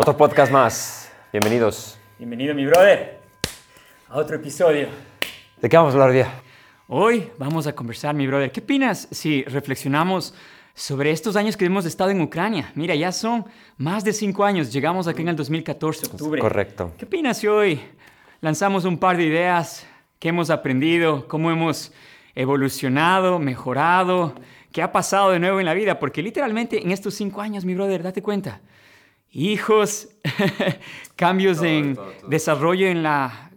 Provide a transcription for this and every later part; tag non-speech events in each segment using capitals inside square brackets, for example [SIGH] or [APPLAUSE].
Otro podcast más. Bienvenidos. Bienvenido, mi brother, a otro episodio. ¿De qué vamos a hablar hoy día? Hoy vamos a conversar, mi brother. ¿Qué opinas si reflexionamos sobre estos años que hemos estado en Ucrania? Mira, ya son más de cinco años. Llegamos aquí en el 2014, octubre. Correcto. ¿Qué opinas si hoy lanzamos un par de ideas? ¿Qué hemos aprendido? ¿Cómo hemos evolucionado, mejorado? ¿Qué ha pasado de nuevo en la vida? Porque literalmente en estos cinco años, mi brother, date cuenta. Hijos, [LAUGHS] cambios Todo, en todo, todo. desarrollo en la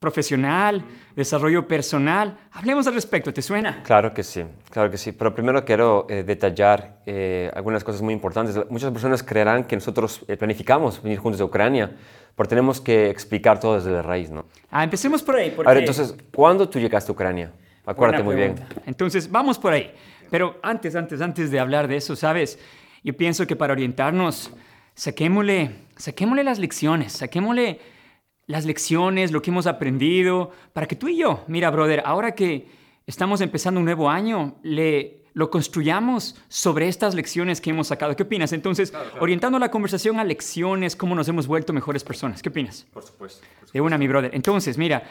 profesional, desarrollo personal. Hablemos al respecto, ¿te suena? Claro que sí, claro que sí. Pero primero quiero eh, detallar eh, algunas cosas muy importantes. Muchas personas creerán que nosotros eh, planificamos venir juntos de Ucrania, pero tenemos que explicar todo desde la raíz, ¿no? Ah, empecemos por ahí. Porque... A ver, entonces, ¿cuándo tú llegaste a Ucrania? Acuérdate muy bien. Entonces, vamos por ahí. Pero antes, antes, antes de hablar de eso, ¿sabes? Yo pienso que para orientarnos, saquémosle, saquémosle las lecciones, saquémosle las lecciones, lo que hemos aprendido, para que tú y yo, mira, brother, ahora que estamos empezando un nuevo año, le, lo construyamos sobre estas lecciones que hemos sacado. ¿Qué opinas? Entonces, orientando la conversación a lecciones, cómo nos hemos vuelto mejores personas. ¿Qué opinas? Por supuesto. De una, mi brother. Entonces, mira,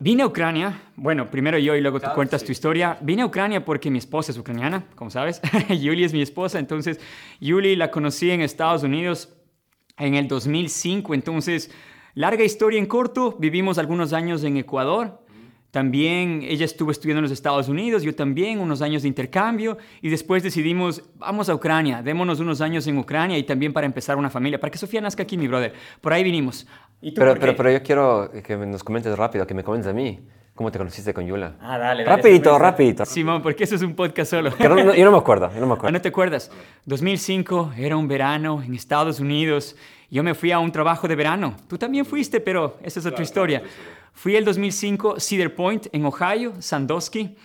vine a Ucrania. Bueno, primero yo y luego tú Claro, cuentas sí. tu historia. Vine a Ucrania porque mi esposa es ucraniana, como sabes. [LAUGHS] Yuli es mi esposa. Entonces, Yuli la conocí en Estados Unidos en el 2005. Entonces, larga historia en corto. Vivimos algunos años en Ecuador. También ella estuvo estudiando en los Estados Unidos, yo también, unos años de intercambio, y después decidimos, vamos a Ucrania, démonos unos años en Ucrania y también para empezar una familia, para que Sofía nazca aquí, mi brother. Por ahí vinimos. ¿Y tú Pero, por pero, qué? pero yo quiero que nos comentes rápido, que me comentes a mí. ¿Cómo te conociste con Yula? Ah, dale, dale. Rapidito. Simón, porque eso es un podcast solo. Que no- no- yo no me acuerdo, yo no me Ah, acuerdo. ¿No te acuerdas? 2005 era un verano en Estados Unidos. Yo me fui a un trabajo de verano. Tú también fuiste, pero esa es otra historia. Fui el 2005 Cedar Point en Ohio, Sandusky.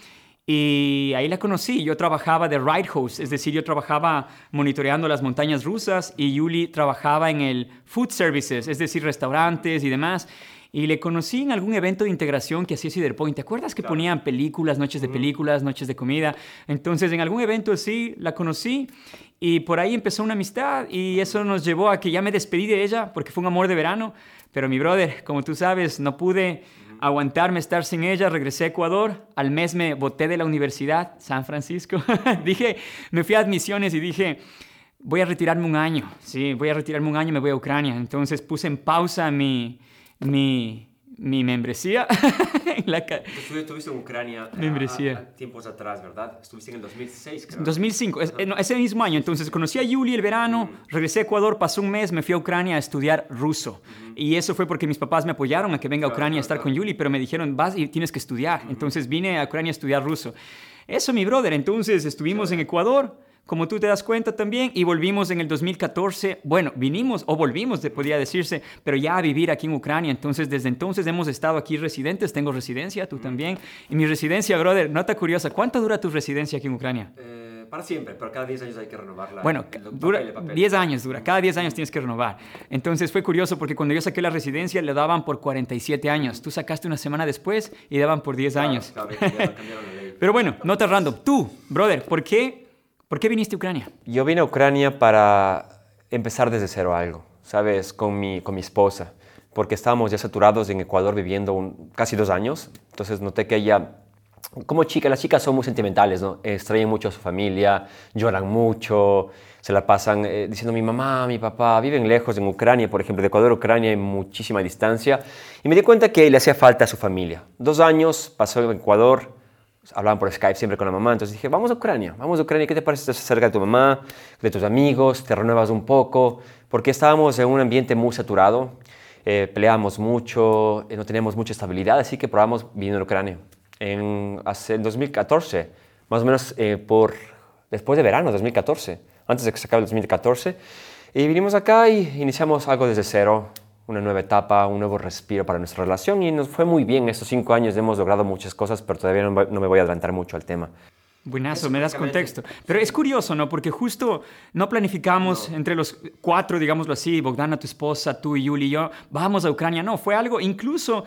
Y ahí la conocí. Yo trabajaba de ride host, es decir, yo trabajaba monitoreando las montañas rusas y Yuli trabajaba en el food services, es decir, restaurantes y demás. Y le conocí en algún evento de integración que hacía Cedar Point. ¿Te acuerdas que ponían películas, noches de películas, noches de comida? Entonces, en algún evento así la conocí y por ahí empezó una amistad y eso nos llevó a que ya me despedí de ella porque fue un amor de verano. Pero mi brother, como tú sabes, no pude aguantarme estar sin ella. Regresé a Ecuador. Al mes me boté de la universidad, San Francisco. [LAUGHS] dije, me fui a admisiones y dije, voy a retirarme un año. Sí, voy a retirarme un año, me voy a Ucrania. Entonces puse en pausa mi, mi, mi membresía. en [LAUGHS] la Tú estuviste en Ucrania Membresía. tiempos atrás, ¿verdad? Estuviste en el 2006, 2005, es- eh, no, ese mismo año. Entonces conocí a Yuli el verano, regresé a Ecuador, pasó un mes, me fui a Ucrania a estudiar ruso. Y eso fue porque mis papás me apoyaron a que venga a Ucrania a estar con Yuli, pero me dijeron, vas y tienes que estudiar. Entonces vine a Ucrania a estudiar ruso. Eso, mi brother. Entonces estuvimos en Ecuador, como tú te das cuenta también, y volvimos en el 2014. Bueno, vinimos o volvimos, podría decirse, pero ya a vivir aquí en Ucrania. Entonces, desde entonces hemos estado aquí residentes. Tengo residencia, tú también. Y mi residencia, brother, nota curiosa, ¿cuánto dura tu residencia aquí en Ucrania? Eh, para siempre, pero cada 10 años hay que renovarla. Bueno, dura 10 años, dura. Cada 10 años tienes que renovar. Entonces fue curioso porque cuando yo saqué la residencia le daban por 47 años. Tú sacaste una semana después y daban por 10 años. Pero bueno, nota random. Tú, brother, ¿por qué, ¿por qué viniste a Ucrania? Yo vine a Ucrania para empezar desde cero algo, ¿sabes? Con mi, con mi esposa, porque estábamos ya saturados en Ecuador viviendo un- casi dos años. Entonces noté que ella, como chica, las chicas son muy sentimentales, ¿no? Extrañan mucho a su familia, lloran mucho, se la pasan eh, diciendo mi mamá, mi papá, viven lejos en Ucrania, por ejemplo, de Ecuador a Ucrania hay muchísima distancia. Y me di cuenta que le hacía falta a su familia. Dos años pasó en Ecuador, hablaban por Skype siempre con la mamá, entonces dije, vamos a Ucrania, vamos a Ucrania, ¿qué te parece estás cerca de tu mamá, de tus amigos, te renuevas un poco? Porque estábamos en un ambiente muy saturado, eh, peleábamos mucho, eh, no teníamos mucha estabilidad, así que probamos viniendo a Ucrania. En, hace, en 2014, más o menos eh, por, después de verano, 2014, antes de que se acabe el 2014, y vinimos acá y iniciamos algo desde cero, una nueva etapa, un nuevo respiro para nuestra relación y nos fue muy bien. Estos cinco años hemos logrado muchas cosas, pero todavía no, me- no me voy a adelantar mucho al tema. Buenazo, me das contexto. Pero es curioso, ¿no? Porque justo no planificamos entre los cuatro, digámoslo así, Bogdana, tu esposa, tú y Yuli y yo, vamos a Ucrania. No, fue algo, incluso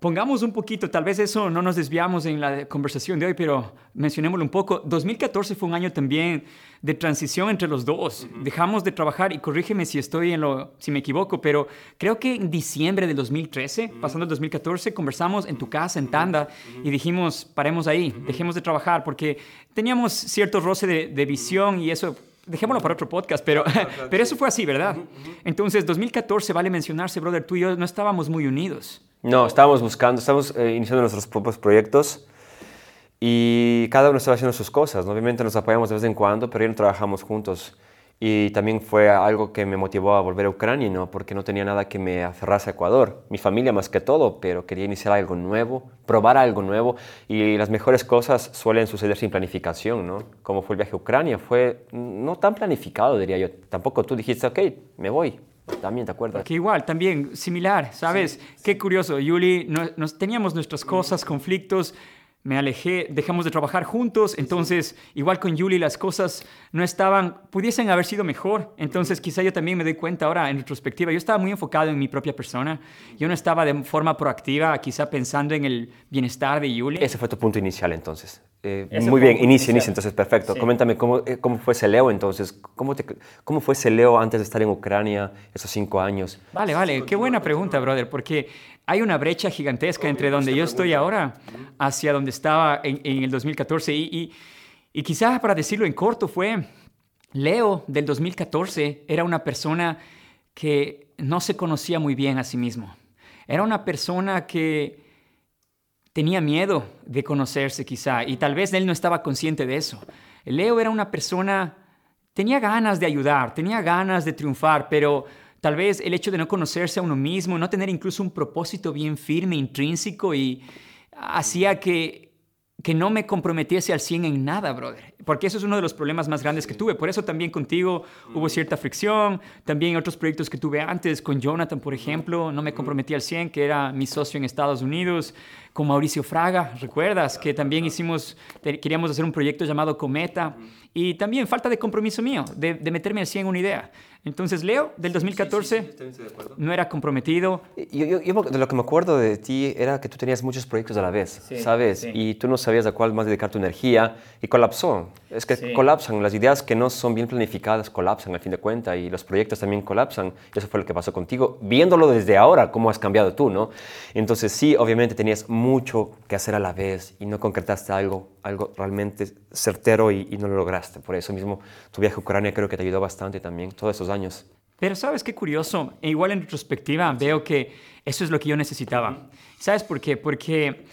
pongamos un poquito, tal vez eso no nos desviamos en la conversación de hoy, pero mencionémoslo un poco. 2014 fue un año también de transición entre los dos. Dejamos de trabajar y corrígeme si estoy en lo, si me equivoco, pero creo que en diciembre de 2013, pasando el 2014, conversamos en tu casa, en Tanda, y dijimos, paremos ahí, dejemos de trabajar, porque teníamos cierto roce de, de visión y eso dejémoslo para otro podcast, pero, [LAUGHS] pero eso fue así, ¿verdad? Entonces, 2014, vale mencionarse, brother, tú y yo no estábamos muy unidos. No, estábamos buscando, estábamos eh, iniciando nuestros propios proyectos y cada uno estaba haciendo sus cosas. Obviamente nos apoyamos de vez en cuando, pero ya no trabajamos juntos. Y también fue algo que me motivó a volver a Ucrania, ¿no? porque no tenía nada que me aferrase a Ecuador. Mi familia más que todo, pero quería iniciar algo nuevo, probar algo nuevo. Y las mejores cosas suelen suceder sin planificación, ¿no? Como fue el viaje a Ucrania, fue no tan planificado, diría yo. Tampoco tú dijiste, ok, me voy. También, ¿te acuerdas? Que igual, también, similar, ¿sabes? Qué curioso, Yuli, nos, teníamos nuestras cosas, conflictos, me alejé, dejamos de trabajar juntos, entonces igual con Yuli las cosas no estaban, pudiesen haber sido mejor, entonces quizá yo también me doy cuenta ahora en retrospectiva, yo estaba muy enfocado en mi propia persona, yo no estaba de forma proactiva, quizá pensando en el bienestar de Yuli. Ese fue tu punto inicial entonces. Eh, muy bien, inicia, inicia, entonces perfecto. Coméntame cómo, eh, cómo fue ese Leo entonces, ¿Cómo, te, cómo fue ese Leo antes de estar en Ucrania esos cinco años. Vale, vale, qué buena pregunta, brother, porque hay una brecha gigantesca entre donde yo estoy ahora hacia donde estaba en, en el 2014 y, y, y quizás para decirlo en corto fue, Leo del 2014 era una persona que no se conocía muy bien a sí mismo. Era una persona que tenía miedo de conocerse quizá y tal vez él no estaba consciente de eso. Leo era una persona, tenía ganas de ayudar, tenía ganas de triunfar, pero tal vez el hecho de no conocerse a uno mismo, no tener incluso un propósito bien firme, intrínseco y hacía que que no me comprometiese al 100 en nada, brother. Porque eso es uno de los problemas más grandes que tuve. Por eso también contigo hubo cierta fricción. También otros proyectos que tuve antes, con Jonathan, por ejemplo, no me comprometí al 100, que era mi socio en Estados Unidos. Con Mauricio Fraga, ¿recuerdas? Que también hicimos, queríamos hacer un proyecto llamado Cometa. Y también falta de compromiso mío, de, de meterme al 100 en una idea. Entonces, Leo, del 2014, no era comprometido. Yo, de lo que me acuerdo de ti era que tú tenías muchos proyectos a la vez, ¿sabes? Y tú no sabías a cuál más dedicar tu energía y colapsó. Es que colapsan, las ideas que no son bien planificadas colapsan al fin de cuentas y los proyectos también colapsan. Eso fue lo que pasó contigo, viéndolo desde ahora, cómo has cambiado tú, ¿no? Entonces, sí, obviamente tenías mucho que hacer a la vez y no concretaste algo, algo realmente certero y, y no lo lograste. Por eso mismo, tu viaje a Ucrania creo que te ayudó bastante también, todos esos años pero sabes qué curioso, e igual en retrospectiva veo que eso es lo que yo necesitaba. ¿Sabes por qué? Porque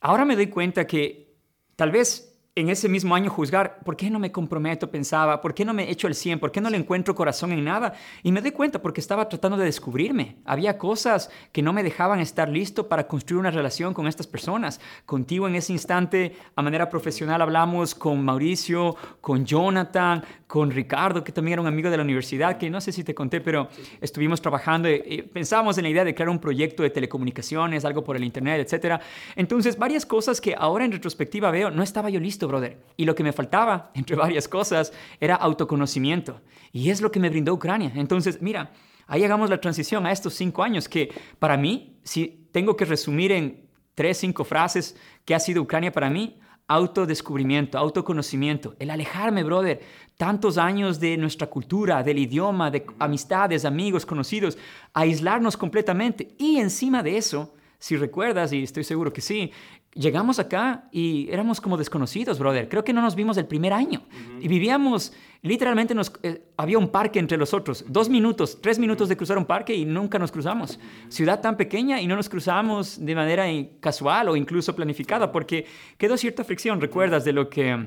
ahora me doy cuenta que tal vez en ese mismo año juzgar, ¿por qué no me comprometo? Pensaba, ¿por qué no me echo el 100? ¿Por qué no le encuentro corazón en nada? Y me doy cuenta porque estaba tratando de descubrirme. Había cosas que no me dejaban estar listo para construir una relación con estas personas. Contigo en ese instante, a manera profesional, hablamos con Mauricio, con Jonathan, con Ricardo, que también era un amigo de la universidad, que no sé si te conté, pero estuvimos trabajando y pensábamos en la idea de crear un proyecto de telecomunicaciones, algo por el Internet, etc. Entonces, varias cosas que ahora en retrospectiva veo, no estaba yo listo brother. Y lo que me faltaba, [LAUGHS] entre varias cosas, era autoconocimiento. Y es lo que me brindó Ucrania. Entonces, mira, ahí llegamos la transición a estos cinco años, que para mí, si tengo que resumir en tres, cinco frases, ¿qué ha sido Ucrania para mí? Autodescubrimiento, autoconocimiento, el alejarme, brother, tantos años de nuestra cultura, del idioma, de amistades, amigos, conocidos, aislarnos completamente. Y encima de eso, si recuerdas, y estoy seguro que sí, llegamos acá y éramos como desconocidos, brother. Creo que no nos vimos el primer año. Y vivíamos, literalmente nos, eh, había un parque entre los otros. Dos minutos, tres minutos de cruzar un parque y nunca nos cruzamos. Ciudad tan pequeña y no nos cruzamos de manera casual o incluso planificada porque quedó cierta fricción, recuerdas, de lo que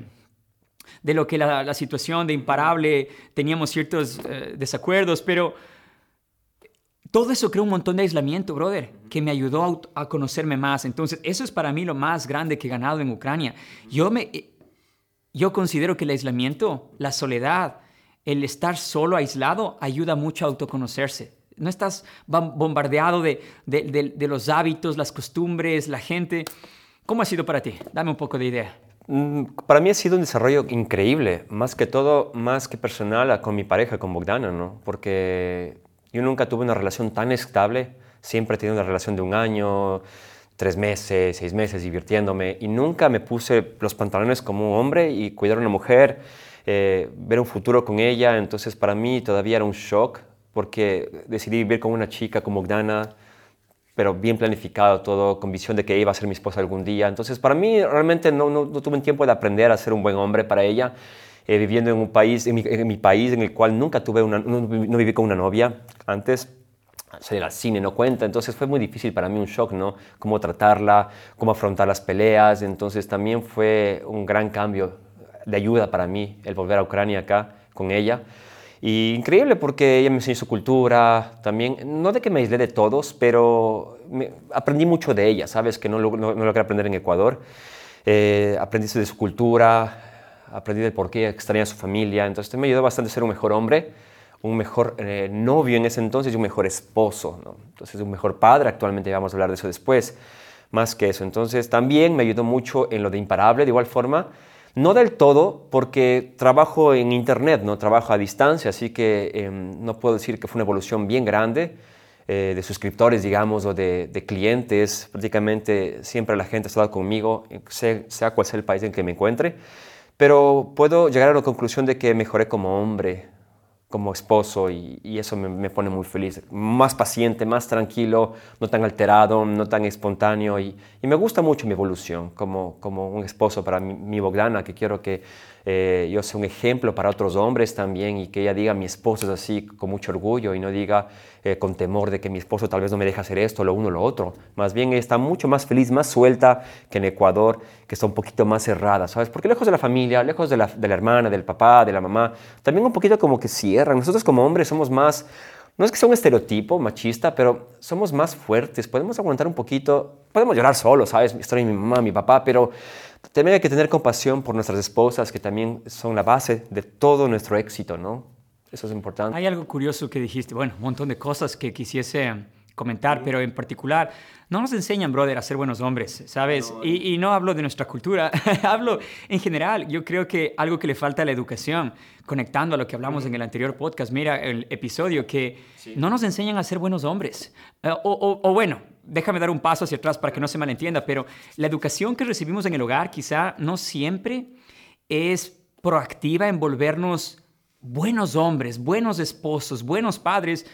de lo que la, situación de imparable teníamos ciertos eh, desacuerdos, pero todo eso creó un montón de aislamiento, brother, que me ayudó a, conocerme más. Entonces, eso es para mí lo más grande que he ganado en Ucrania. Yo, me, eh, yo considero que el aislamiento, la soledad, el estar solo, aislado, ayuda mucho a autoconocerse. No estás bombardeado de, de, los hábitos, las costumbres, la gente. ¿Cómo ha sido para ti? Dame un poco de idea. Mm, para mí ha sido un desarrollo increíble, más que todo, más que personal, con mi pareja, con Bogdana, ¿no? Porque yo nunca tuve una relación tan estable, siempre he tenido una relación de un año, tres meses, seis meses divirtiéndome y nunca me puse los pantalones como un hombre y cuidar a una mujer, eh, ver un futuro con ella. Entonces para mí todavía era un shock porque decidí vivir con una chica como Gdana, pero bien planificado todo, con visión de que iba a ser mi esposa algún día. Entonces para mí realmente no, no, tuve tiempo de aprender a ser un buen hombre para ella. Eh, viviendo en un país, en mi, país en el cual nunca tuve una, no, no viví con una novia antes, salir al cine no cuenta, entonces fue muy difícil para mí un shock, ¿no? Cómo tratarla, cómo afrontar las peleas, entonces también fue un gran cambio de ayuda para mí el volver a Ucrania acá con ella. Y increíble porque ella me enseñó su cultura, también, no de que me aislé de todos, pero aprendí mucho de ella, ¿sabes? Que no, no, no logré aprender en Ecuador. Eh, aprendí de su cultura, aprendí de por qué extraña a su familia, entonces me ayudó bastante a ser un mejor hombre un mejor eh, novio en ese entonces y un mejor esposo. ¿no? Entonces, un mejor padre, actualmente vamos a hablar de eso después, más que eso. Entonces, también me ayudó mucho en lo de imparable, de igual forma. No del todo, porque trabajo en Internet, no trabajo a distancia, así que em, no puedo decir que fue una evolución bien grande eh, de suscriptores, digamos, o de, clientes. Prácticamente siempre la gente ha estado conmigo, sea, sea cual sea el país en que me encuentre. Pero puedo llegar a la conclusión de que mejoré como hombre, como esposo y, eso me, pone muy feliz. Más paciente, más tranquilo, no tan alterado, no tan espontáneo y, me gusta mucho mi evolución como, un esposo para mi Bogdana, que quiero que eh, yo sea un ejemplo para otros hombres también y que ella diga mi esposo es así con mucho orgullo y no diga eh, con temor de que mi esposo tal vez no me deja hacer esto, lo uno lo otro. Más bien está mucho más feliz, más suelta que en Ecuador, que está un poquito más cerrada, ¿sabes? Porque lejos de la familia, lejos de la, de la hermana, del papá, de la mamá, también un poquito como que cierran. Nosotros como hombres somos más no es que sea un estereotipo machista, pero somos más fuertes, podemos aguantar un poquito, podemos llorar solos, ¿sabes? De mi mamá, mi papá, pero también hay que tener compasión por nuestras esposas, que también son la base de todo nuestro éxito, ¿no? Eso es importante. Hay algo curioso que dijiste, bueno, un montón de cosas que quisiese comentar, pero en particular, no nos enseñan, brother, a ser buenos hombres, ¿sabes? y, y, no hablo de nuestra cultura, [LAUGHS] hablo en general. Yo creo que algo que le falta a la educación, conectando a lo que hablamos en el anterior podcast, mira el episodio, que no nos enseñan a ser buenos hombres. Eh, o, o, bueno, déjame dar un paso hacia atrás para que no se malentienda, pero la educación que recibimos en el hogar quizá no siempre es proactiva en volvernos buenos hombres, buenos esposos, buenos padres,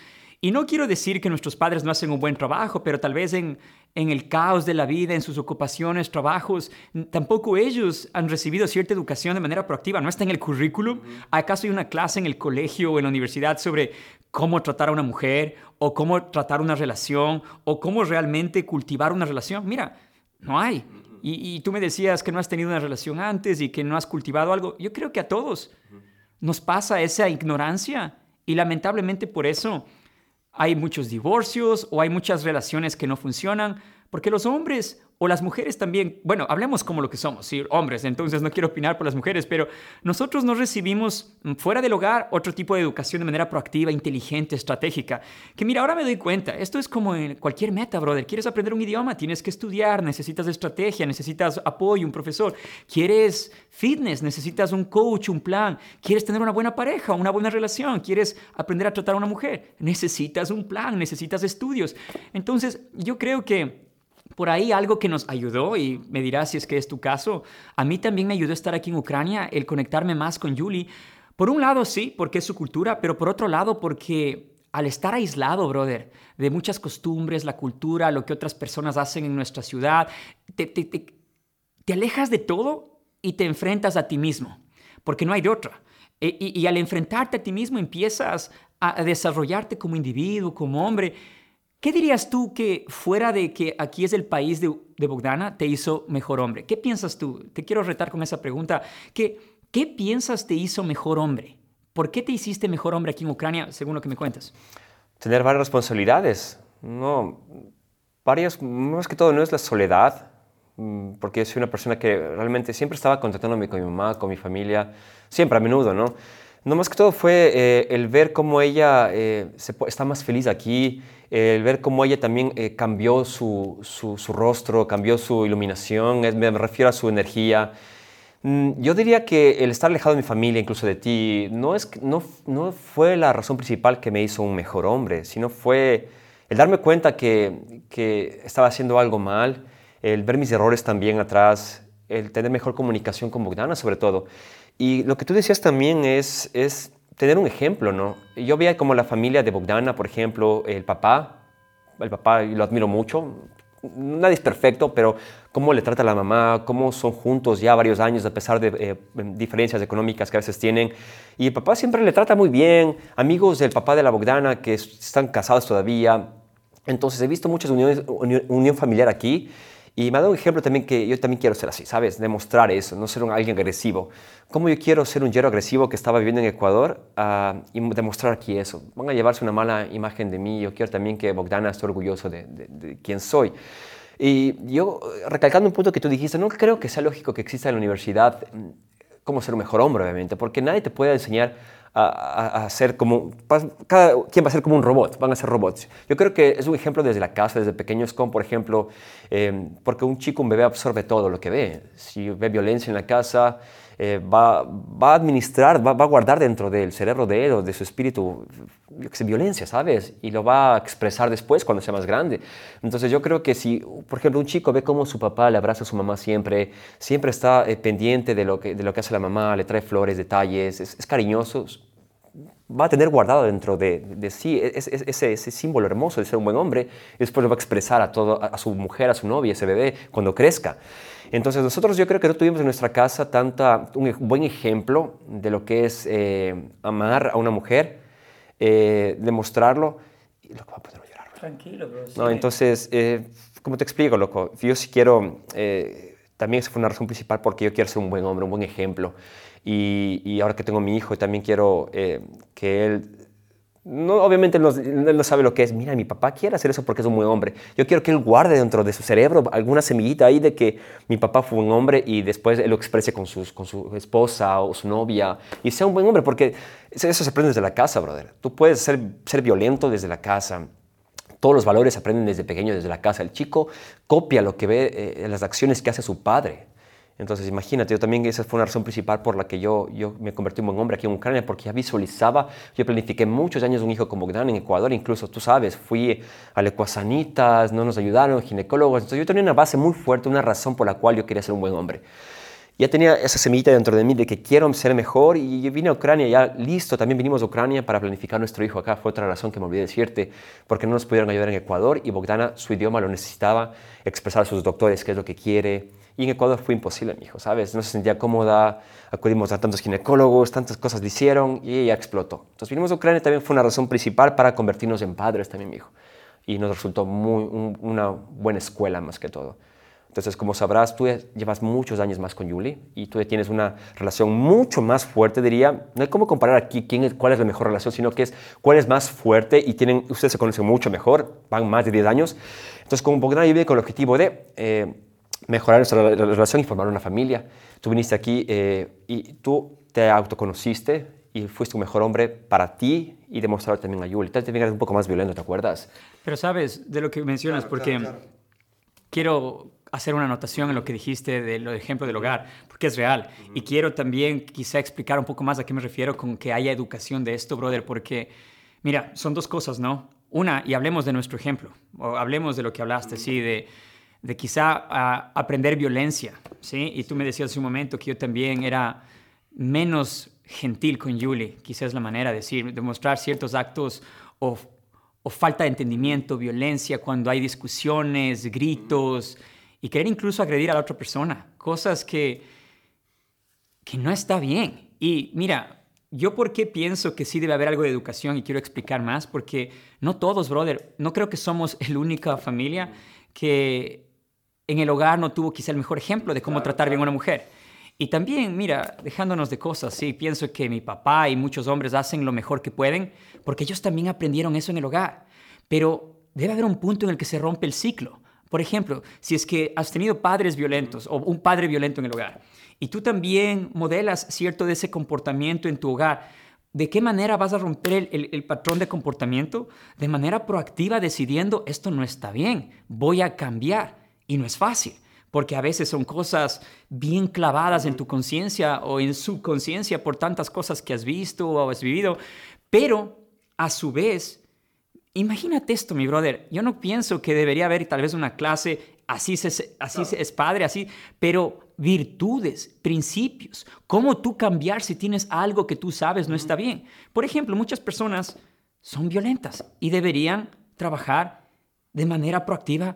y no quiero decir que nuestros padres no hacen un buen trabajo, pero tal vez en, en el caos de la vida, en sus ocupaciones, trabajos, tampoco ellos han recibido cierta educación de manera proactiva. ¿No está en el currículum? ¿Acaso hay una clase en el colegio o en la universidad sobre cómo tratar a una mujer o cómo tratar una relación o cómo realmente cultivar una relación? Mira, no hay. Y, y tú me decías que no has tenido una relación antes y que no has cultivado algo. Yo creo que a todos nos pasa esa ignorancia y lamentablemente por eso hay muchos divorcios o hay muchas relaciones que no funcionan, porque los hombres o las mujeres también, bueno, hablemos como lo que somos, sí, hombres, entonces no quiero opinar por las mujeres, pero nosotros no recibimos mm, fuera del hogar otro tipo de educación de manera proactiva, inteligente, estratégica. Que mira, ahora me doy cuenta, esto es como en cualquier meta, brother. Quieres aprender un idioma, tienes que estudiar, necesitas estrategia, necesitas apoyo, un profesor. Quieres fitness, necesitas un coach, un plan. Quieres tener una buena pareja, una buena relación, quieres aprender a tratar a una mujer, necesitas un plan, necesitas estudios. Entonces, yo creo que por ahí algo que nos ayudó, y me dirás si es que es tu caso, a mí también me ayudó estar aquí en Ucrania, el conectarme más con Julie. Por un lado sí, porque es su cultura, pero por otro lado porque al estar aislado, brother, de muchas costumbres, la cultura, lo que otras personas hacen en nuestra ciudad, te, alejas de todo y te enfrentas a ti mismo, porque no hay de otra. E, y al enfrentarte a ti mismo empiezas a desarrollarte como individuo, como hombre, ¿Qué dirías tú que fuera de que aquí es el país de, Bogdana te hizo mejor hombre? ¿Qué piensas tú? Te quiero retar con esa pregunta. ¿Qué, ¿Qué piensas te hizo mejor hombre? ¿Por qué te hiciste mejor hombre aquí en Ucrania, según lo que me cuentas? Tener varias responsabilidades. No, varias, más que todo no es la soledad, mm, porque soy una persona que realmente siempre estaba contactándome con mi mamá, con mi familia, siempre a menudo, ¿no? No más que todo fue eh, el ver cómo ella eh, está más feliz aquí, el ver cómo ella también eh, cambió su, su, rostro, cambió su iluminación, me refiero a su energía. Mm, yo diría que el estar alejado de mi familia, incluso de ti, no, es, no, no fue la razón principal que me hizo un mejor hombre, sino fue el darme cuenta que, que estaba haciendo algo mal, el ver mis errores también atrás, el tener mejor comunicación con Bogdana sobre todo. Y lo que tú decías también es, es tener un ejemplo, ¿no? Yo veía como la familia de Bogdana, por ejemplo, el papá, el papá lo admiro mucho, nadie es perfecto, pero cómo le trata a la mamá, cómo son juntos ya varios años a pesar de eh, diferencias económicas que a veces tienen. Y el papá siempre le trata muy bien, amigos del papá de la Bogdana que están casados todavía. Entonces he visto muchas uniones, unión familiar aquí y me ha dado un ejemplo también que yo también quiero ser así, ¿sabes? Demostrar eso, no ser un, alguien agresivo. ¿Cómo yo quiero ser un yero agresivo que estaba viviendo en Ecuador uh, y demostrar aquí eso? Van a llevarse una mala imagen de mí. Yo quiero también que Bogdana esté orgulloso de, de, de quién soy. Y yo, recalcando un punto que tú dijiste, no creo que sea lógico que exista en la universidad mm, cómo ser un mejor hombre, obviamente, porque nadie te puede enseñar a, a, ser como, cada quien va a ser como un robot, van a ser robots. Yo creo que es un ejemplo desde la casa, desde pequeños, como por ejemplo, eh, porque un chico, un bebé absorbe todo lo que ve. Si ve violencia en la casa, eh, va, va, a administrar, va, a guardar dentro del cerebro de él o de su espíritu violencia, ¿sabes? Y lo va a expresar después cuando sea más grande. Entonces yo creo que si, por ejemplo, un chico ve cómo su papá le abraza a su mamá siempre, siempre está eh, pendiente de lo, que, de lo que hace la mamá, le trae flores, detalles, es, es cariñoso, va a tener guardado dentro de, sí ese, ese, ese, símbolo hermoso de ser un buen hombre y después lo va a expresar a, todo, a su mujer, a su novia, a ese bebé, cuando crezca. Entonces nosotros yo creo que no tuvimos en nuestra casa tanta, un buen ejemplo de lo que es eh, amar a una mujer, eh, demostrarlo. Y loco, va a poder llorar. Tranquilo, bro. No, entonces, eh, ¿cómo te explico, loco? Yo sí quiero, eh, también esa fue una razón principal porque yo quiero ser un buen hombre, un buen ejemplo. Y, y ahora que tengo mi hijo, también quiero eh, que él no, obviamente él no, sabe lo que es. Mira, mi papá quiere hacer eso porque es un buen hombre. Yo quiero que él guarde dentro de su cerebro alguna semillita ahí de que mi papá fue un hombre y después lo exprese con, sus, con su esposa o su novia y sea un buen hombre porque eso se aprende desde la casa, brother. Tú puedes ser, ser violento desde la casa. Todos los valores se aprenden desde pequeño, desde la casa. El chico copia lo que ve, eh, las acciones que hace su padre. Entonces, imagínate, yo también esa fue una razón principal por la que yo, yo me convertí en buen hombre aquí en Ucrania, porque ya visualizaba, yo planifiqué muchos años un hijo como Bogdan en Ecuador, incluso, tú sabes, fui a Lecuasanitas, no nos ayudaron, ginecólogos, entonces yo tenía una base muy fuerte, una razón por la cual yo quería ser un buen hombre. Ya tenía esa semillita dentro de mí de que quiero ser mejor y yo vine a Ucrania ya listo, también vinimos a Ucrania para planificar nuestro hijo acá, fue otra razón que me olvidé decirte, porque no nos pudieron ayudar en Ecuador y Bogdana su idioma lo necesitaba, expresar a sus doctores qué es lo que quiere, y en Ecuador fue imposible, mi hijo, ¿sabes? No se sentía cómoda, acudimos a tantos ginecólogos, tantas cosas le hicieron y ella explotó. Entonces vinimos a Ucrania también fue una razón principal para convertirnos en padres también, mi hijo. Y nos resultó muy, un, una buena escuela más que todo. Entonces, como sabrás, tú llevas muchos años más con Yuli y tú tienes una relación mucho más fuerte, diría. No hay cómo comparar aquí quién es, cuál es la mejor relación, sino que es cuál es más fuerte y tienen, ustedes se conocen mucho mejor, van más de 10 años. Entonces, como Bogdan vive con el objetivo de... Eh, mejorar nuestra relación y formar una familia. Tú viniste aquí eh, y tú te autoconociste y fuiste un mejor hombre para ti y demostrar también a Yuli. Tal vez eres un poco más violento, ¿te acuerdas? Pero sabes de lo que mencionas, claro, porque claro, claro. quiero hacer una anotación en lo que dijiste del ejemplo del hogar, porque es real. Uh -huh. Y quiero también quizá explicar un poco más a qué me refiero con que haya educación de esto, brother, porque, mira, son dos cosas, ¿no? Una, y hablemos de nuestro ejemplo, o hablemos de lo que hablaste, uh -huh. sí, de de quizá aprender violencia, ¿sí? Y tú me decías hace un momento que yo también era menos gentil con Julie, quizás la manera de decir, demostrar ciertos actos o, o, falta de entendimiento, violencia, cuando hay discusiones, gritos, y querer incluso agredir a la otra persona, cosas que, que no está bien. Y mira, yo por qué pienso que sí debe haber algo de educación y quiero explicar más, porque no todos, brother, no creo que somos la única familia que en el hogar no tuvo quizá el mejor ejemplo de cómo claro, tratar bien a una mujer. Y también, mira, dejándonos de cosas, sí, pienso que mi papá y muchos hombres hacen lo mejor que pueden porque ellos también aprendieron eso en el hogar. Pero debe haber un punto en el que se rompe el ciclo. Por ejemplo, si es que has tenido padres violentos o un padre violento en el hogar y tú también modelas cierto de ese comportamiento en tu hogar, ¿de qué manera vas a romper el, el, el patrón de comportamiento? De manera proactiva decidiendo, esto no está bien, voy a cambiar. Y no es fácil, porque a veces son cosas bien clavadas en tu conciencia o en su conciencia por tantas cosas que has visto o has vivido, pero a su vez imagínate esto, mi brother. Yo no pienso que debería haber tal vez una clase, así, se, así es padre, así, pero virtudes, principios, cómo tú cambiar si tienes algo que tú sabes no está bien. Por ejemplo, muchas personas son violentas y deberían trabajar de manera proactiva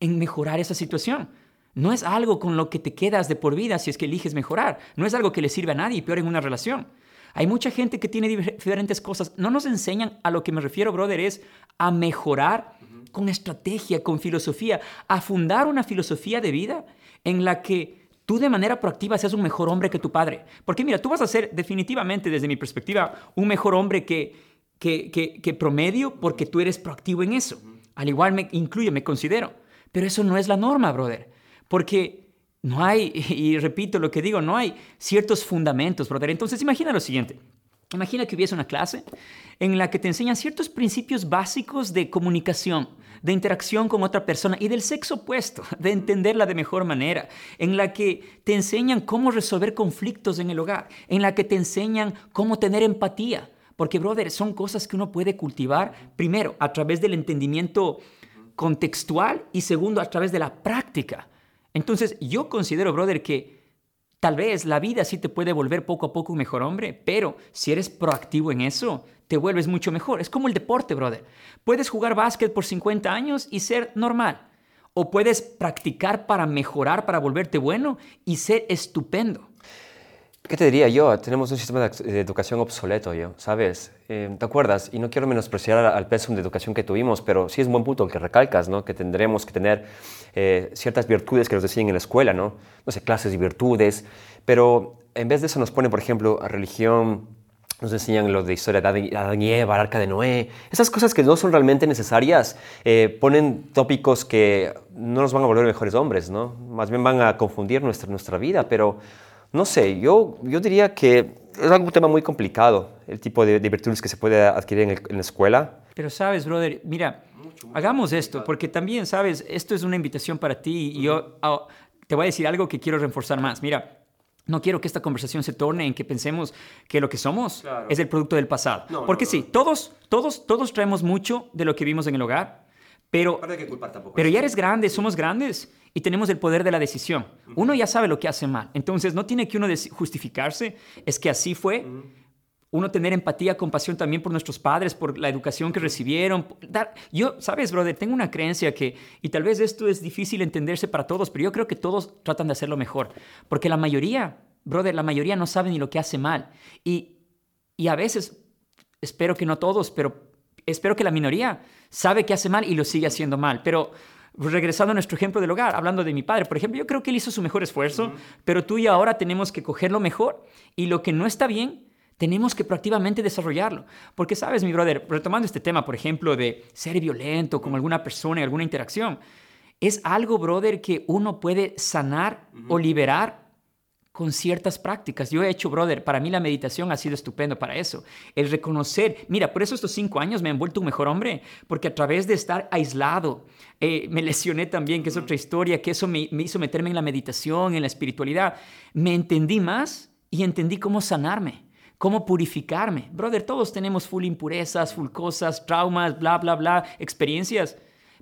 en mejorar esa situación. No es algo con lo que te quedas de por vida si es que eliges mejorar. No es algo que le sirve a nadie, peor en una relación. Hay mucha gente que tiene diferentes cosas. No nos enseñan a lo que me refiero, brother, es a mejorar con estrategia, con filosofía, a fundar una filosofía de vida en la que tú de manera proactiva seas un mejor hombre que tu padre. Porque mira, tú vas a ser definitivamente, desde mi perspectiva, un mejor hombre que, que, que, promedio porque tú eres proactivo en eso. Al igual me incluye, me considero. Pero eso no es la norma, brother. Porque no hay, y repito lo que digo, no hay ciertos fundamentos, brother. Entonces imagina lo siguiente. Imagina que hubiese una clase en la que te enseñan ciertos principios básicos de comunicación, de interacción con otra persona y del sexo opuesto, [LAUGHS] de entenderla de mejor manera, en la que te enseñan cómo resolver conflictos en el hogar, en la que te enseñan cómo tener empatía. Porque, brother, son cosas que uno puede cultivar, primero, a través del entendimiento contextual y segundo, a través de la práctica. Entonces, yo considero, brother, que tal vez la vida sí te puede volver poco a poco un mejor hombre, pero si eres proactivo en eso, te vuelves mucho mejor. Es como el deporte, brother. Puedes jugar básquet por 50 años y ser normal. O puedes practicar para mejorar, para volverte bueno y ser estupendo. ¿Qué te diría yo? Tenemos un sistema de educación obsoleto, yo, ¿sabes? Eh, ¿Te acuerdas? Y no quiero menospreciar al peso de educación que tuvimos, pero sí es un buen punto el que recalcas, ¿no? Que tendremos que tener eh, ciertas virtudes que nos decían en la escuela, ¿no? No sé, clases y virtudes, pero en vez de eso nos pone, por ejemplo, a religión, nos enseñan lo de historia de Adán y Eva, el arca de Noé. Esas cosas que no son realmente necesarias eh, ponen tópicos que no nos van a volver mejores hombres, ¿no? Más bien van a confundir nuestra, nuestra vida, pero no sé, yo, yo diría que es un tema muy complicado, el tipo de, virtudes que se puede adquirir en, la escuela. Pero sabes, brother, mira, hagamos esto, porque también, sabes, esto es una invitación para ti y yo ah, te voy a decir algo que quiero reforzar más. Mira, no quiero que esta conversación se torne en que pensemos que lo que somos es el producto del pasado. porque sí, todos, todos, todos traemos mucho de lo que vimos en el hogar, pero, pero ya eres grande, somos grandes y tenemos el poder de la decisión. Uno ya sabe lo que hace mal, entonces no tiene que uno justificarse, es que así fue. Uno tener empatía, compasión también por nuestros padres, por la educación que recibieron. yo, sabes, brother, tengo una creencia que, y tal vez esto es difícil entenderse para todos, pero yo creo que todos tratan de hacerlo mejor. Porque la mayoría, brother, la mayoría no sabe ni lo que hace mal. Y, y a veces, espero que no todos, pero espero que la minoría sabe que hace mal y lo sigue haciendo mal. Pero regresando a nuestro ejemplo del hogar, hablando de mi padre, por ejemplo, yo creo que él hizo su mejor esfuerzo, pero tú y ahora tenemos que cogerlo mejor y lo que no está bien, tenemos que proactivamente desarrollarlo. Porque sabes, mi brother, retomando este tema, por ejemplo, de ser violento con alguna persona en alguna interacción, es algo, brother, que uno puede sanar o liberar con ciertas prácticas. Yo he hecho, brother, para mí la meditación ha sido estupendo para eso. El reconocer, mira, por eso estos cinco años me han vuelto un mejor hombre, porque a través de estar aislado, eh, me lesioné también, que es otra historia, que eso me, me hizo meterme en la meditación, en la espiritualidad. Me entendí más y entendí cómo sanarme cómo purificarme. Brother, todos tenemos full impurezas, full cosas, traumas, bla, bla, bla, experiencias.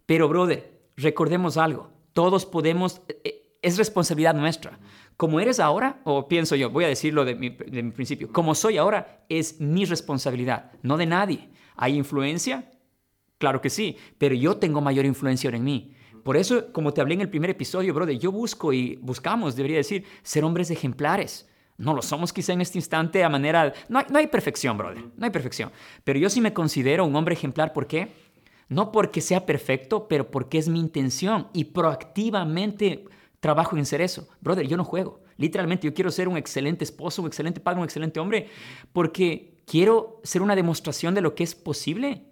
Pero, brother, recordemos algo. Todos podemos, eh, es responsabilidad nuestra. Como eres ahora, o pienso yo, voy a decirlo de mi, principio, como soy ahora, es mi responsabilidad, no de nadie. ¿Hay influencia? Claro que sí, pero yo tengo mayor influencia ahora en mí. Por eso, como te hablé en el primer episodio, brother, yo busco y buscamos, debería decir, ser hombres ejemplares. No lo somos quizá en este instante a manera... No hay, no hay perfección, brother, no hay perfección. Pero yo sí me considero un hombre ejemplar, ¿por qué? No porque sea perfecto, pero porque es mi intención y proactivamente trabajo en ser eso. Brother, yo no juego. Literalmente, yo quiero ser un excelente esposo, un excelente padre, un excelente hombre, porque quiero ser una demostración de lo que es posible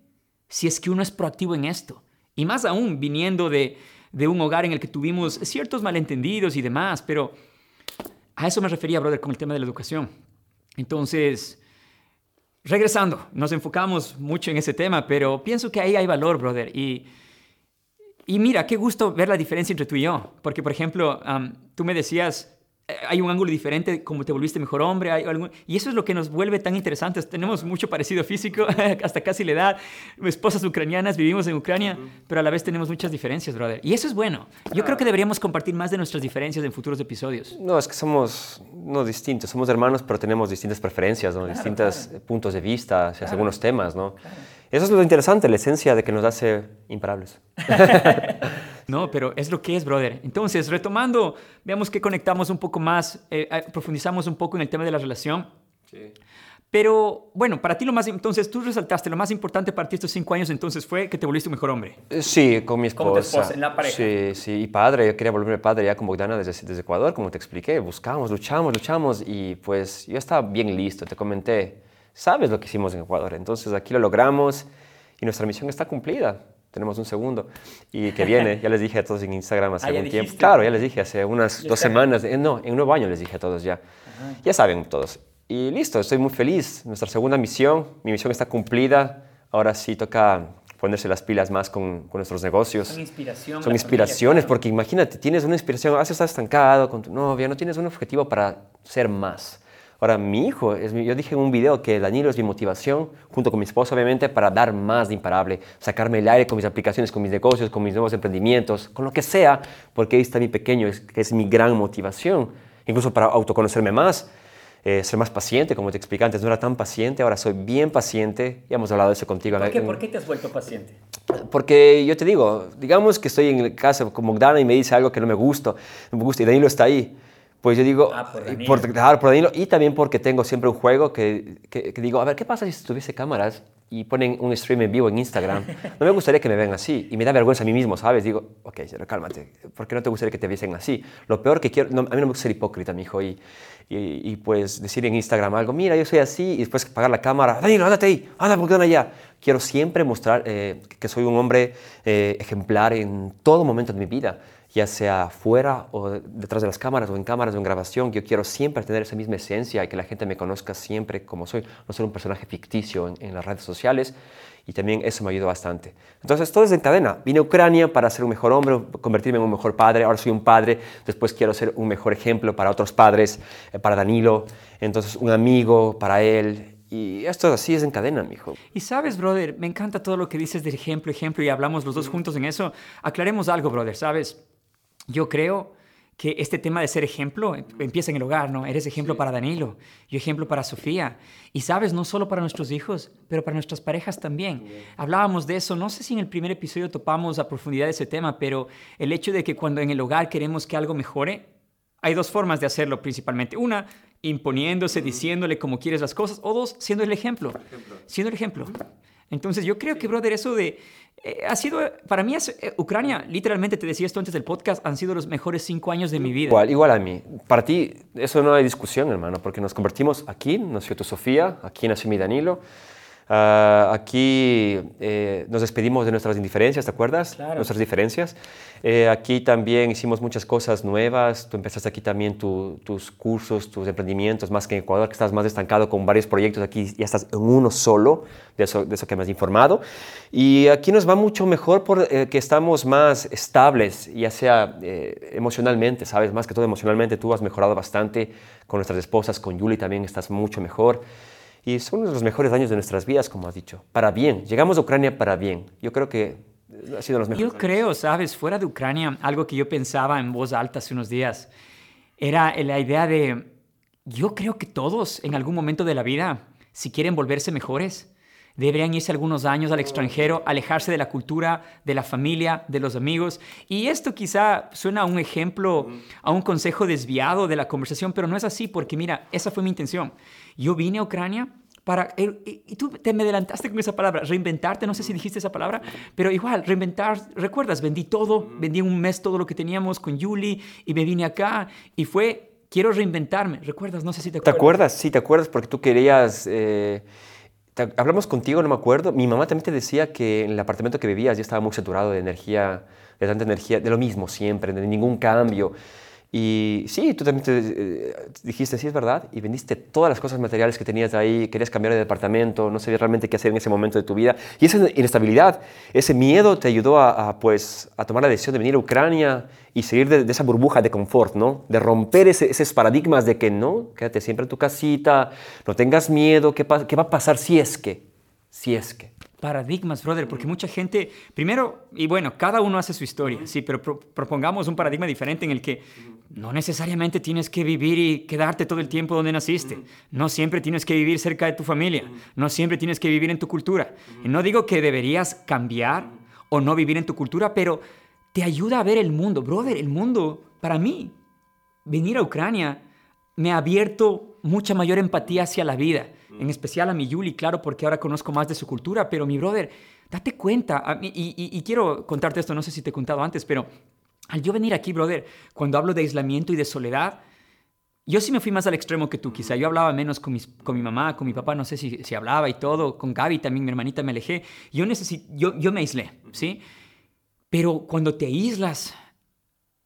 si es que uno es proactivo en esto. Y más aún viniendo de, de un hogar en el que tuvimos ciertos malentendidos y demás, pero a eso me refería, brother, con el tema de la educación. Entonces, regresando, nos enfocamos mucho en ese tema, pero pienso que ahí hay valor, brother. Y y mira, qué gusto ver la diferencia entre tú y yo, porque por ejemplo, tú me decías, eh, hay un ángulo diferente, como te volviste mejor hombre, hay y eso es lo que nos vuelve tan interesantes. Tenemos mucho parecido físico, [LAUGHS] hasta casi la edad, esposas ucranianas, vivimos en Ucrania, pero a la vez tenemos muchas diferencias, brother. Y eso es bueno. Yo creo que deberíamos compartir más de nuestras diferencias en futuros episodios. No, es que somos no distintos, somos hermanos, pero tenemos distintas preferencias, ¿no? distintos puntos de vista hacia algunos temas, ¿no? Eso es lo interesante, la esencia de que nos hace imparables. [LAUGHS] no, pero es lo que es, brother. Entonces, retomando, veamos que conectamos un poco más, eh, profundizamos un poco en el tema de la relación. Sí. Pero bueno, para ti lo más, entonces tú resaltaste, lo más importante para ti estos cinco años entonces fue que te volviste un mejor hombre. Eh, sí, con mi esposa. Con esposa, en la pareja. Sí, sí, y padre, yo quería volverme padre ya con Bogdana desde, desde Ecuador, como te expliqué, buscamos, luchamos, luchamos y pues yo estaba bien listo, te comenté, sabes lo que hicimos en Ecuador, entonces aquí lo logramos y nuestra misión está cumplida. Tenemos un segundo y que viene, ya les dije a todos en Instagram hace ah, un tiempo. Claro, ya les dije hace unas dos semanas, no, en un nuevo año les dije a todos ya. Ya saben todos. Y listo, estoy muy feliz. Nuestra segunda misión, mi misión está cumplida. Ahora sí toca ponerse las pilas más con, con nuestros negocios. Son inspiración. Son inspiraciones, porque imagínate, tienes una inspiración, has estado estancado con tu novia, no tienes un objetivo para ser más. Ahora, mi hijo, es yo dije en un video que Danilo es mi motivación, junto con mi esposa, obviamente, para dar más de imparable, sacarme el aire con mis aplicaciones, con mis negocios, con mis nuevos emprendimientos, con lo que sea, porque ahí está mi pequeño, que es mi gran motivación, incluso para autoconocerme más eh, ser más paciente, como te expliqué antes, no era tan paciente, ahora soy bien paciente, ya hemos hablado de eso contigo. ¿Por qué, ¿Por qué te has vuelto paciente? Porque yo te digo, digamos que estoy en el caso como Dana y me dice algo que no me gusta, no me gusta y Danilo está ahí. Pues yo digo, ah, por, Danilo. Por, por Danilo y también porque tengo siempre un juego que, que, que digo, a ver, ¿qué pasa si tuviese cámaras y ponen un stream en vivo en Instagram, [LAUGHS] no me gustaría que me vean así. Y me da vergüenza a mí mismo, ¿sabes? Digo, ok, cálmate, ¿por qué no te gustaría que te viesen así? Lo peor que quiero, a mí no me gusta ser hipócrita, mi hijo, y, y, pues decir en Instagram algo, mira, yo soy así, y después pagar la cámara, Danilo, ándate ahí, anda, ¿por qué allá? Quiero siempre mostrar eh, que soy un hombre eh, ejemplar en todo momento de mi vida ya sea fuera o detrás de las cámaras o en cámaras o en grabación, yo quiero siempre tener esa misma esencia y que la gente me conozca siempre como soy, no ser un personaje ficticio en, las redes sociales y también eso me ayudó bastante. Entonces todo es en cadena. Vine a Ucrania para ser un mejor hombre, convertirme en un mejor padre, ahora soy un padre, después quiero ser un mejor ejemplo para otros padres, eh, para Danilo, entonces un amigo para él, y esto así es en cadena, mijo. Y sabes, brother, me encanta todo lo que dices del ejemplo, ejemplo, y hablamos los dos juntos en eso. Aclaremos algo, brother, ¿sabes? Yo creo que este tema de ser ejemplo empieza en el hogar, ¿no? Eres ejemplo para Danilo, yo ejemplo para Sofía. Y sabes, no solo para nuestros hijos, pero para nuestras parejas también. Hablábamos de eso, no sé si en el primer episodio topamos a profundidad ese tema, pero el hecho de que cuando en el hogar queremos que algo mejore, hay dos formas de hacerlo principalmente. Una, imponiéndose, diciéndole cómo quieres las cosas, o dos, siendo el ejemplo. Siendo el ejemplo. Entonces yo creo que, brother, eso de eh, ha sido, para mí, es, eh, Ucrania, literalmente te decía esto antes del podcast, han sido los mejores cinco años de mi vida. Igual, igual a mí. Para ti, eso no hay discusión, hermano, porque nos convertimos aquí, nació tu Sofía, aquí nació mi Danilo. Ah, aquí eh, nos despedimos de nuestras indiferencias, ¿te acuerdas? Nuestras diferencias. Eh, aquí también hicimos muchas cosas nuevas. Tú empezaste aquí también tus cursos, tus emprendimientos, más que en Ecuador, que estás más estancado con varios proyectos. Aquí ya estás en uno solo, de eso, de eso que me has informado. Y aquí nos va mucho mejor porque eh, estamos más estables, ya sea emocionalmente, ¿sabes? Más que todo emocionalmente, tú has mejorado bastante con nuestras esposas, con Yuli también estás mucho mejor. Y son uno de los mejores años de nuestras vidas, como has dicho. Para bien. Llegamos a Ucrania para bien. Yo creo que ha sido los mejores. Yo creo, sabes, fuera de Ucrania, algo que yo pensaba en voz alta hace unos días, era la idea de, yo creo que todos en algún momento de la vida, si quieren volverse mejores, deberían irse algunos años al extranjero, alejarse de la cultura, de la familia, de los amigos. Y esto quizá suena a un ejemplo, a un consejo desviado de la conversación, pero no es así, porque mira, esa fue mi intención. Yo vine a Ucrania para, y tú te me adelantaste con esa palabra, reinventarte, no sé si dijiste esa palabra, pero igual, reinventar, recuerdas, vendí todo, vendí un mes todo lo que teníamos con Julie y me vine acá y fue, quiero reinventarme, recuerdas, no sé si te acuerdas. ¿Te acuerdas? Sí, te acuerdas porque tú querías... Eh, hablamos contigo, no me acuerdo. Mi mamá también te decía que en el apartamento que vivías ya estaba muy saturado de energía, de tanta energía, de lo mismo siempre, de ningún cambio. Y sí, tú también te, eh, dijiste, sí, es verdad, y vendiste todas las cosas materiales que tenías ahí, querías cambiar de departamento, no sabías realmente qué hacer en ese momento de tu vida. Y esa inestabilidad, ese miedo te ayudó a, pues, a tomar la decisión de venir a Ucrania y salir de, esa burbuja de confort, ¿no? De romper esos paradigmas de que no, quédate siempre en tu casita, no tengas miedo, ¿qué, qué va a pasar si es que? Si es que paradigmas, brother, porque mucha gente, primero, y bueno, cada uno hace su historia, sí, pero propongamos un paradigma diferente en el que no necesariamente tienes que vivir y quedarte todo el tiempo donde naciste, no siempre tienes que vivir cerca de tu familia, no siempre tienes que vivir en tu cultura. Y no digo que deberías cambiar o no vivir en tu cultura, pero te ayuda a ver el mundo, brother, el mundo, para mí, venir a Ucrania me ha abierto mucha mayor empatía hacia la vida en especial a mi Yuli, claro, porque ahora conozco más de su cultura, pero mi brother, date cuenta, y, quiero contarte esto, no sé si te he contado antes, pero al yo venir aquí, brother, cuando hablo de aislamiento y de soledad, yo sí me fui más al extremo que tú, quizá. Yo hablaba menos con, mis, con mi mamá, con mi papá, no sé si, si hablaba y todo. Con Gaby también, mi hermanita, me alejé. Yo, yo, yo me aislé, ¿sí? Pero cuando te aíslas,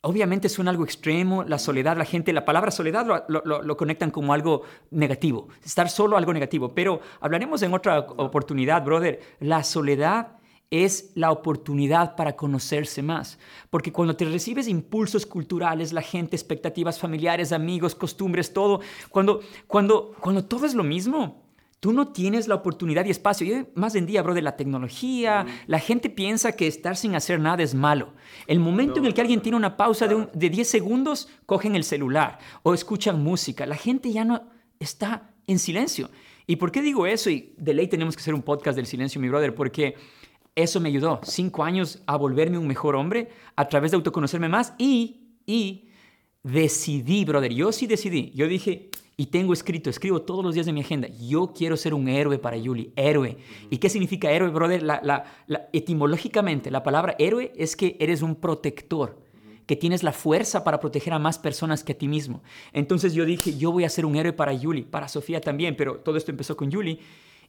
Obviamente suena algo extremo, la soledad, la gente, la palabra soledad lo, conectan como algo negativo, estar solo algo negativo, pero hablaremos en otra oportunidad, brother. La soledad es la oportunidad para conocerse más, porque cuando te recibes impulsos culturales, la gente, expectativas familiares, amigos, costumbres, todo, cuando, cuando, cuando todo es lo mismo, Tú no tienes la oportunidad y espacio. Y más en día, bro, de la tecnología, la gente piensa que estar sin hacer nada es malo. El momento en el que alguien tiene una pausa de, de 10 segundos, cogen el celular o escuchan música. La gente ya no está en silencio. ¿Y por qué digo eso? Y de ley tenemos que hacer un podcast del silencio, mi brother, porque eso me ayudó cinco años a volverme un mejor hombre a través de autoconocerme más y, y decidí, brother, yo sí decidí. Yo dije, y tengo escrito, escribo todos los días de mi agenda, yo quiero ser un héroe para Yuli, héroe. ¿Y qué significa héroe, brother? Etimológicamente, la palabra héroe es que eres un protector, que tienes la fuerza para proteger a más personas que a ti mismo. Entonces yo dije, yo voy a ser un héroe para Yuli, para Sofía también, pero todo esto empezó con Yuli.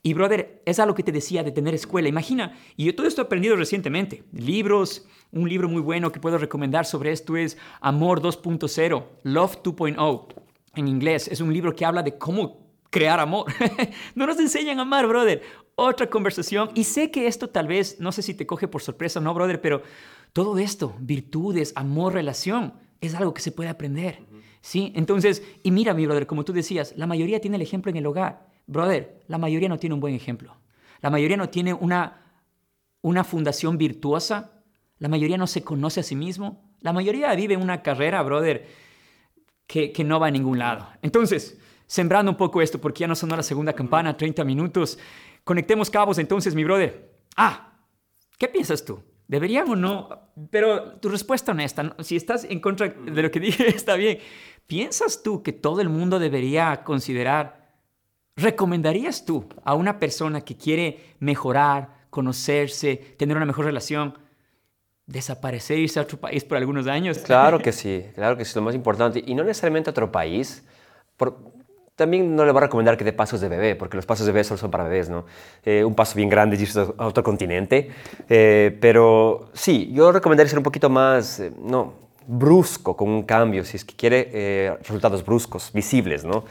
Y brother, es algo que te decía de tener escuela. Imagina, y yo todo esto he aprendido recientemente. Libros, un libro muy bueno que puedo recomendar sobre esto es Amor 2.0, Love 2.0 en inglés. Es un libro que habla de cómo crear amor. [LAUGHS] no nos enseñan a amar, brother. Otra conversación. Y sé que esto tal vez, no sé si te coge por sorpresa no, brother, pero todo esto, virtudes, amor, relación, es algo que se puede aprender. ¿Sí? Entonces, y mira, mi brother, como tú decías, la mayoría tiene el ejemplo en el hogar. Brother, la mayoría no tiene un buen ejemplo. La mayoría no tiene una, una fundación virtuosa. La mayoría no se conoce a sí mismo. La mayoría vive una carrera, brother, que, no va a ningún lado. Entonces, sembrando un poco esto, porque ya no sonó la segunda campana, 30 minutos, conectemos cabos entonces, mi brother. Ah, ¿qué piensas tú? ¿Deberían o no? Pero tu respuesta honesta, si estás en contra de lo que [LAUGHS] dije, está bien. ¿Piensas tú que todo el mundo debería considerar, recomendarías tú a una persona que quiere mejorar, conocerse, tener una mejor relación, desaparecer, irse a otro país por algunos años. [LAUGHS] Claro que sí, claro que sí, lo más importante. Y no necesariamente a otro país. también no le voy a recomendar que dé pasos de bebé, porque los pasos de bebé solo son para bebés, ¿no? Eh, un paso bien grande es irse a otro continente. Eh, pero sí, yo recomendaría ser un poquito más, eh, no, brusco con un cambio, si es que quiere resultados bruscos, visibles, ¿no?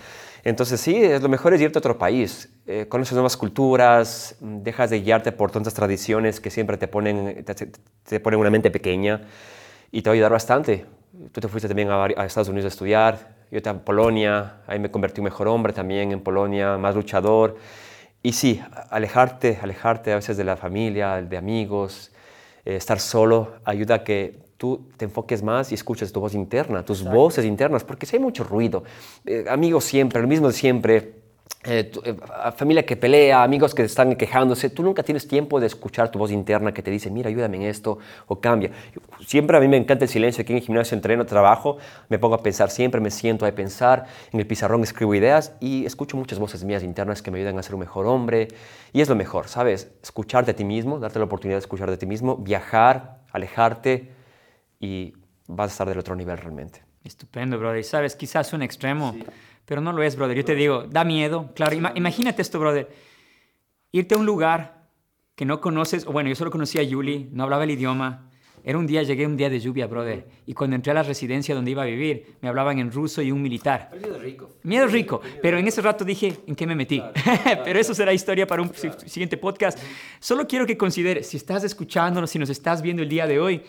Entonces sí, lo mejor es irte a otro país, eh, conoces nuevas culturas, dejas de guiarte por tantas tradiciones que siempre te ponen, te, ponen una mente pequeña y te va a ayudar bastante. Tú te fuiste también a, Estados Unidos a estudiar, yo te a Polonia, ahí me convertí en mejor hombre también en Polonia, más luchador. Y sí, alejarte, alejarte a veces de la familia, de amigos, eh, estar solo, ayuda a que tú te enfoques más y escuches tu voz interna, tus voces internas, porque si hay mucho ruido, eh, amigos siempre, lo mismo de siempre, eh, eh, familia que pelea, amigos que están quejándose, tú nunca tienes tiempo de escuchar tu voz interna que te dice, mira, ayúdame en esto o cambia. Siempre a mí me encanta el silencio, aquí en el gimnasio entreno, trabajo, me pongo a pensar siempre, me siento a pensar, en el pizarrón escribo ideas y escucho muchas voces mías internas que me ayudan a ser un mejor hombre y es lo mejor, ¿sabes? Escucharte a ti mismo, darte la oportunidad de escucharte a ti mismo, viajar, alejarte, y vas a estar del otro nivel realmente. Estupendo, brother. Sabes, quizás un extremo, pero no lo es, brother. Yo te digo, da miedo. Claro, imagínate esto, brother. Irte a un lugar que no conoces, o bueno, yo solo conocía a Yuli, no hablaba el idioma, Era un día, llegué un día de lluvia, brother. Y cuando entré a la residencia donde iba a vivir, me hablaban en ruso y un militar. Miedo rico. Miedo rico, pero en ese rato dije, ¿en qué me metí? [LAUGHS] pero eso será historia para un si- siguiente podcast. Solo quiero que consideres, si estás escuchándonos, si nos estás viendo el día de hoy,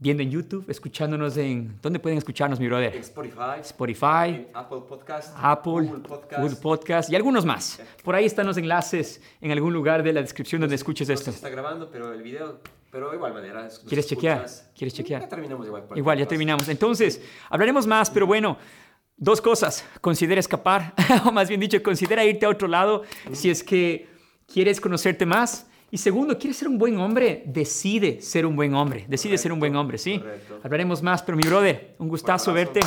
viendo en YouTube, escuchándonos en... ¿Dónde pueden escucharnos, mi brother? Spotify, Spotify, Apple Podcast, Apple, Google Podcast. Google Podcast y algunos más. Por ahí están los enlaces en algún lugar de la descripción donde escuches No esto. si está grabando, pero el video, pero de igual manera. ¿Quieres chequear? ¿Quieres chequear? Ya terminamos igual. Igual, ya terminamos. Entonces, hablaremos más, pero bueno, dos cosas. Considera escapar, [LAUGHS] o más bien dicho, considera irte a otro lado si es que quieres conocerte más. Y segundo, ¿quieres ser un buen hombre? Decide ser un buen hombre. Decide ser un buen hombre, ¿sí? correcto. Hablaremos más, pero mi brother, un gustazo verte.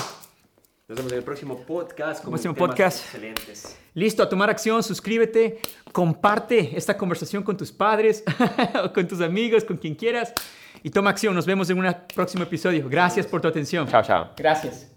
Nos vemos en el próximo podcast. con Próximo temas podcast. Excelentes. Listo, a tomar acción, suscríbete, comparte esta conversación con tus padres, [LAUGHS] o con tus amigos, con quien quieras. Y toma acción, nos vemos en un próximo episodio. Gracias por tu atención. Chao, chao. Gracias.